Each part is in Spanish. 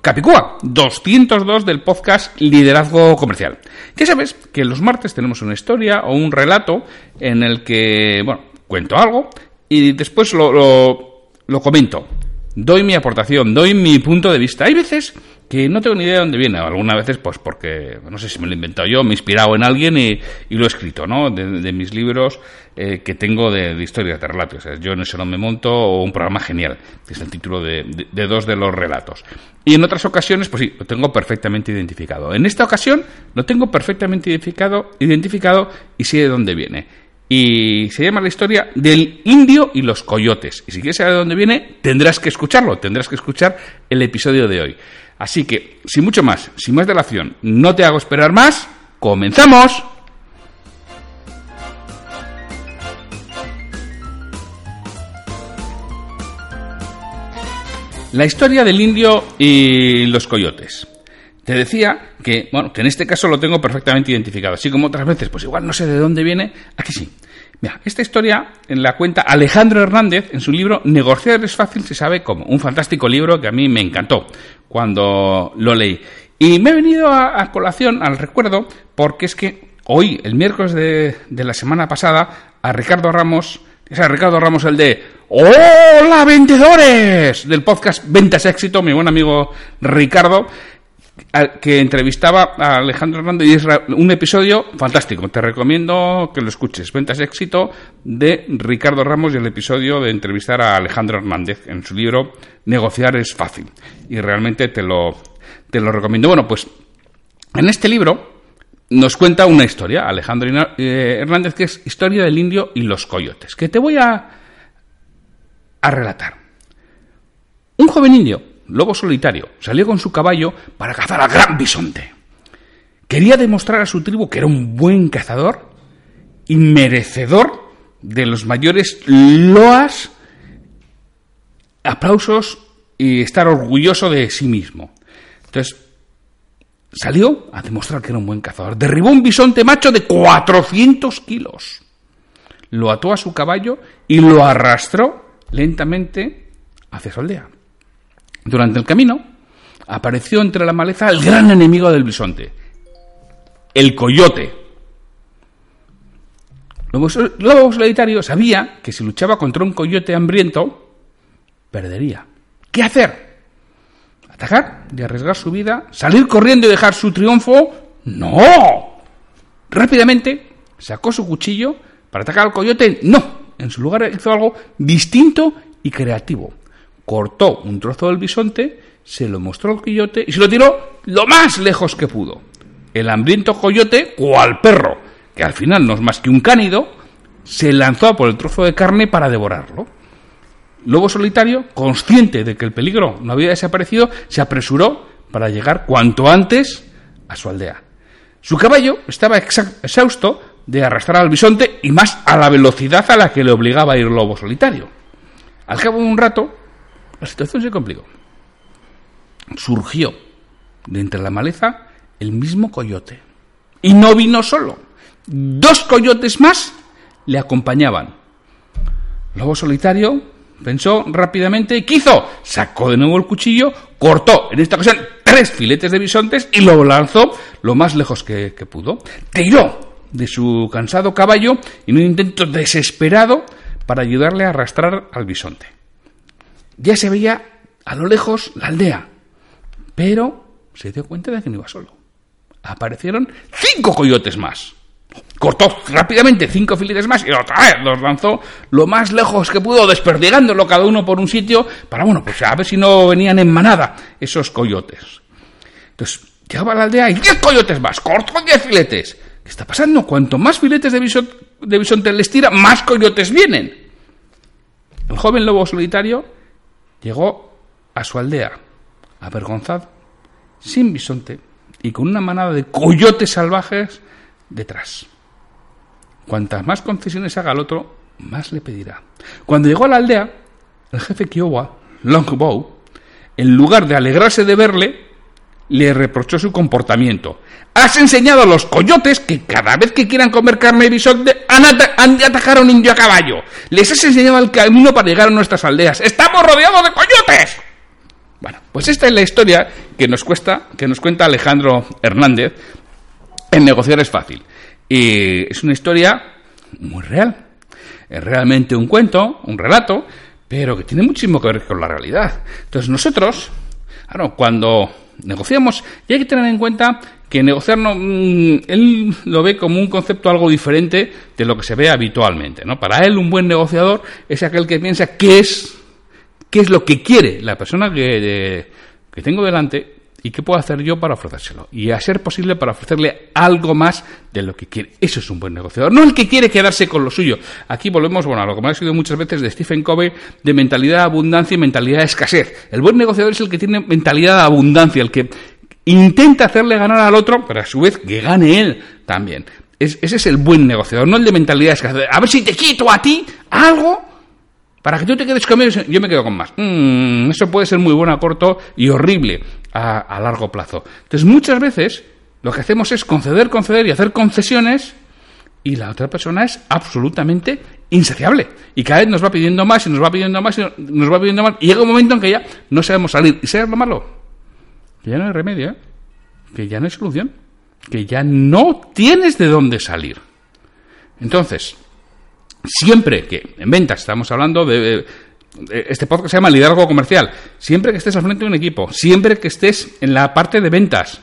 Capicúa 202 del podcast Liderazgo Comercial. Ya sabes que los martes tenemos una historia o un relato en el que, bueno, cuento algo y después lo, lo, lo comento. Doy mi aportación, doy mi punto de vista. Hay veces que no tengo ni idea de dónde viene. Algunas veces, pues porque, no sé si me lo he inventado yo, me he inspirado en alguien y, lo he escrito, ¿no? De, mis libros eh, que tengo de, historias, de relatos. yo en eso no me monto o un programa genial, que es el título de, de, dos de los relatos. Y en otras ocasiones, pues sí, lo tengo perfectamente identificado. En esta ocasión lo tengo perfectamente identificado, identificado y sé de dónde viene. Y se llama la historia del indio y los coyotes. Y si quieres saber de dónde viene, tendrás que escucharlo, tendrás que escuchar el episodio de hoy. Así que, sin mucho más, sin más delación, no te hago esperar más, ¡comenzamos! La historia del indio y los coyotes. Te decía que, bueno, que en este caso lo tengo perfectamente identificado, así como otras veces, pues igual no sé de dónde viene, aquí sí. Mira, esta historia en la cuenta Alejandro Hernández en su libro Negociar es fácil, se sabe cómo. Un fantástico libro que a mí me encantó cuando lo leí. Y me he venido a, colación, al recuerdo, porque es que hoy, el miércoles de, de la semana pasada, a Ricardo Ramos, es a Ricardo Ramos el de ¡Hola vendedores! del podcast Ventas Éxito, mi buen amigo Ricardo, que entrevistaba a Alejandro Hernández y es un episodio fantástico. Te recomiendo que lo escuches. Ventas éxito de Ricardo Ramos y el episodio de entrevistar a Alejandro Hernández en su libro Negociar es fácil. Y realmente te lo, te lo recomiendo. Bueno, pues en este libro nos cuenta una historia, Alejandro eh, Hernández, que es Historia del Indio y los Coyotes, que te voy a, a relatar. Un joven indio lobo solitario, salió con su caballo para cazar al gran bisonte. Quería demostrar a su tribu que era un buen cazador y merecedor de los mayores loas, aplausos y estar orgulloso de sí mismo. Entonces, salió a demostrar que era un buen cazador. Derribó un bisonte macho de 400 kilos. Lo ató a su caballo y lo arrastró lentamente hacia su aldea. Durante el camino apareció entre la maleza el gran enemigo del bisonte, el coyote. Lobo Solitario sabía que si luchaba contra un coyote hambriento, perdería. ¿Qué hacer? ¿Atacar y arriesgar su vida? ¿Salir corriendo y dejar su triunfo? ¡No! Rápidamente sacó su cuchillo para atacar al coyote. No, en su lugar hizo algo distinto y creativo cortó un trozo del bisonte, se lo mostró al coyote y se lo tiró lo más lejos que pudo. El hambriento coyote, cual perro, que al final no es más que un cánido, se lanzó por el trozo de carne para devorarlo. Lobo solitario, consciente de que el peligro no había desaparecido, se apresuró para llegar cuanto antes a su aldea. Su caballo estaba exhausto de arrastrar al bisonte y más a la velocidad a la que le obligaba a ir lobo solitario. Al cabo de un rato, la situación se complicó. Surgió de entre la maleza el mismo coyote. Y no vino solo. Dos coyotes más le acompañaban. Lobo solitario pensó rápidamente, ¿qué hizo? Sacó de nuevo el cuchillo, cortó, en esta ocasión, tres filetes de bisontes y lo lanzó lo más lejos que, que pudo. Tiró de su cansado caballo en un intento desesperado para ayudarle a arrastrar al bisonte. Ya se veía a lo lejos la aldea, pero se dio cuenta de que no iba solo. Aparecieron cinco coyotes más. Cortó rápidamente cinco filetes más y otra vez los lanzó lo más lejos que pudo, desperdigándolo cada uno por un sitio para, bueno, pues a ver si no venían en manada esos coyotes. Entonces, llegaba a la aldea y diez coyotes más, cortó diez filetes. ¿Qué está pasando? Cuanto más filetes de, de bisonte les tira, más coyotes vienen. El joven lobo solitario llegó a su aldea, avergonzado, sin bisonte y con una manada de coyotes salvajes detrás. Cuantas más concesiones haga al otro, más le pedirá. Cuando llegó a la aldea, el jefe Kiowa, Longbow, en lugar de alegrarse de verle, le reprochó su comportamiento. Has enseñado a los coyotes que cada vez que quieran comer carne de bisonte han, de atacar a un indio a caballo. Les has enseñado el camino para llegar a nuestras aldeas. ¡Estamos rodeados de coyotes! Bueno, pues esta es la historia que nos, cuesta, que nos cuenta Alejandro Hernández en Negociar es fácil. Y es una historia muy real. Es realmente un cuento, un relato, pero que tiene muchísimo que ver con la realidad. Entonces nosotros, claro, cuando negociamos, y hay que tener en cuenta que negociar no, mm, él lo ve como un concepto algo diferente de lo que se ve habitualmente. ¿no? Para él un buen negociador es aquel que piensa qué es, qué es lo que quiere la persona que, que tengo delante ¿Y qué puedo hacer yo para ofrecérselo? Y a ser posible para ofrecerle algo más de lo que quiere. Eso es un buen negociador. No el que quiere quedarse con lo suyo. Aquí volvemos, bueno, a lo que me ha sido muchas veces de Stephen Covey, de mentalidad de abundancia y mentalidad de escasez. El buen negociador es el que tiene mentalidad de abundancia, el que intenta hacerle ganar al otro, pero a su vez que gane él también. ese es el buen negociador, no el de mentalidad de escasez. A ver si te quito a ti algo para que tú te quedes conmigo, yo me quedo con más. Mm, eso puede ser muy bueno a corto y horrible a, largo plazo. Entonces, muchas veces lo que hacemos es conceder, conceder y hacer concesiones y la otra persona es absolutamente insaciable. Y cada vez nos va pidiendo más y nos va pidiendo más y nos va pidiendo más. Y llega un momento en que ya no sabemos salir. ¿Y sabes lo malo? Que ya no hay remedio, ¿eh? que ya no hay solución, que ya no tienes de dónde salir. Entonces, siempre que en ventas estamos hablando de, este podcast se llama liderazgo comercial, siempre que estés al frente de un equipo, siempre que estés en la parte de ventas,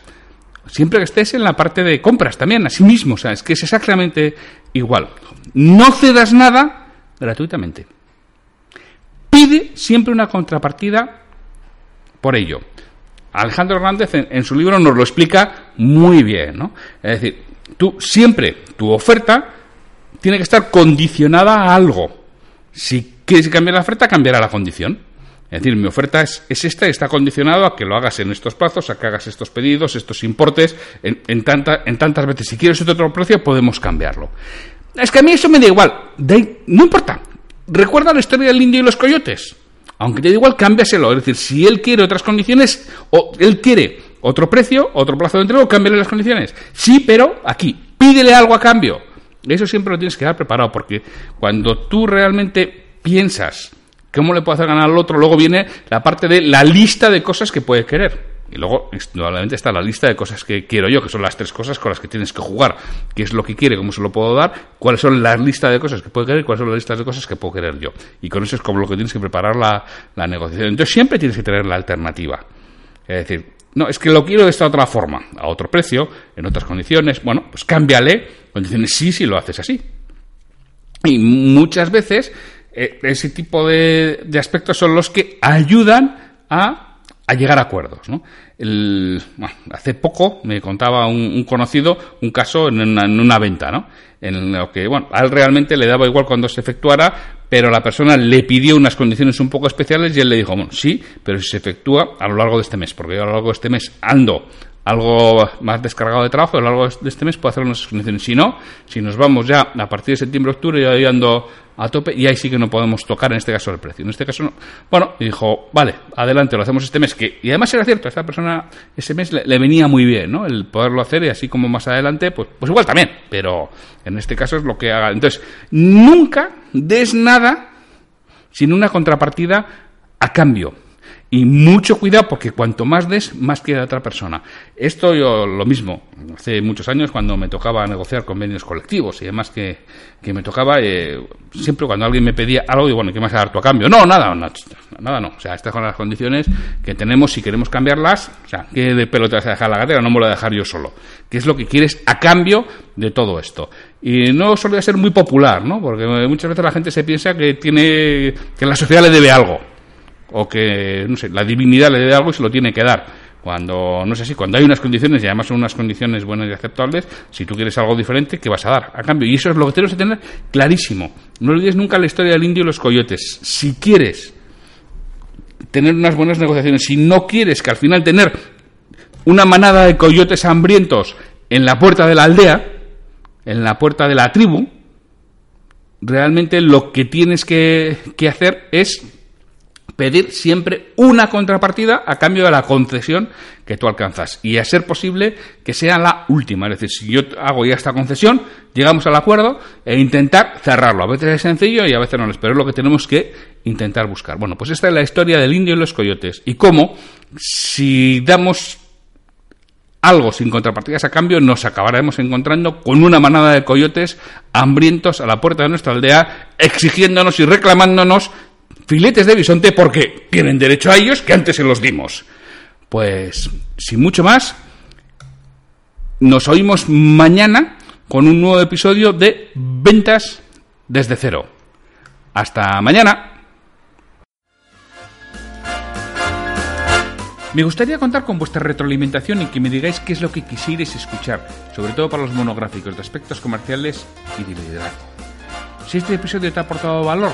siempre que estés en la parte de compras también, así mismo, o sea, es que es exactamente igual. No cedas nada gratuitamente. Pide siempre una contrapartida por ello. Alejandro Hernández en, en, su libro nos lo explica muy bien, ¿no? Es decir, tú siempre tu oferta tiene que estar condicionada a algo. Si quieres cambiar la oferta, cambiará la condición. Es decir, mi oferta es, esta y está condicionado a que lo hagas en estos plazos, a que hagas estos pedidos, estos importes, en, en tantas veces. Si quieres otro precio, podemos cambiarlo. Es que a mí eso me da igual. no importa. Recuerda la historia del indio y los coyotes. Aunque te da igual, cámbiaselo. Es decir, si él quiere otras condiciones, o él quiere otro precio, otro plazo de entrega, cámbiale las condiciones. Sí, pero aquí, pídele algo a cambio. Eso siempre lo tienes que dar preparado, porque cuando tú realmente piensas cómo le puedo hacer ganar al otro, luego viene la parte de la lista de cosas que puede querer. Y luego, nuevamente, está la lista de cosas que quiero yo, que son las tres cosas con las que tienes que jugar. ¿Qué es lo que quiere? ¿Cómo se lo puedo dar? ¿Cuáles son las listas de cosas que puede querer? ¿Cuáles son las listas de cosas que puedo querer yo? Y con eso es como lo que tienes que preparar la, la negociación. Entonces, siempre tienes que tener la alternativa. Es decir, no, es que lo quiero de esta otra forma, a otro precio, en otras condiciones. Bueno, pues cámbiale. Condiciones sí, sí lo haces así. Y muchas veces eh, ese tipo de, de, aspectos son los que ayudan a, llegar a acuerdos. ¿no? El, bueno, hace poco me contaba un, conocido un caso en una, en una, venta, ¿no? En lo que, bueno, a él realmente le daba igual cuando se efectuara, pero la persona le pidió unas condiciones un poco especiales y él le dijo, bueno, sí, pero si se efectúa a lo largo de este mes, porque yo a lo largo de este mes ando algo más descargado de trabajo, a lo largo de este mes puedo hacer unas condiciones. Si no, si nos vamos ya a partir de septiembre-octubre, yo ando a tope y ahí sí que no podemos tocar en este caso el precio. En este caso, no. bueno, dijo, vale, adelante, lo hacemos este mes. Que, y además era cierto, a esta persona ese mes le, venía muy bien, ¿no? El poderlo hacer y así como más adelante, pues, pues igual también, pero en este caso es lo que haga. Entonces, nunca des nada sin una contrapartida a cambio. Y mucho cuidado porque cuanto más des, más queda otra persona. Esto yo lo mismo, hace muchos años cuando me tocaba negociar convenios colectivos y además que, que me tocaba, eh, siempre cuando alguien me pedía algo, digo, bueno, ¿qué más a dar tu a cambio? No, nada, nada, no. O sea, estas son las condiciones que tenemos si queremos cambiarlas. O sea, ¿qué de pelo te vas a dejar la gatera? No me lo voy a dejar yo solo. ¿Qué es lo que quieres a cambio de todo esto? Y no solía ser muy popular, ¿no? Porque muchas veces la gente se piensa que tiene, que la sociedad le debe algo o que, no sé, la divinidad le dé algo y se lo tiene que dar. Cuando, no sé si, cuando hay unas condiciones y además son unas condiciones buenas y aceptables, si tú quieres algo diferente, ¿qué vas a dar? A cambio, y eso es lo que tenemos que tener clarísimo. No olvides nunca la historia del indio y los coyotes. Si quieres tener unas buenas negociaciones, si no quieres que al final tener una manada de coyotes hambrientos en la puerta de la aldea, en la puerta de la tribu, realmente lo que tienes que, que hacer es pedir siempre una contrapartida a cambio de la concesión que tú alcanzas. Y a ser posible que sea la última. Es decir, si yo hago ya esta concesión, llegamos al acuerdo e intentar cerrarlo. A veces es sencillo y a veces no es, pero es lo que tenemos que intentar buscar. Bueno, pues esta es la historia del indio y los coyotes. Y cómo, si damos algo sin contrapartidas a cambio, nos acabaremos encontrando con una manada de coyotes hambrientos a la puerta de nuestra aldea, exigiéndonos y reclamándonos filetes de bisonte porque tienen derecho a ellos que antes se los dimos. Pues, sin mucho más, nos oímos mañana con un nuevo episodio de Ventas desde cero. Hasta mañana. Me gustaría contar con vuestra retroalimentación y que me digáis qué es lo que quisierais escuchar, sobre todo para los monográficos de aspectos comerciales y de liderazgo. Si este episodio te ha aportado valor,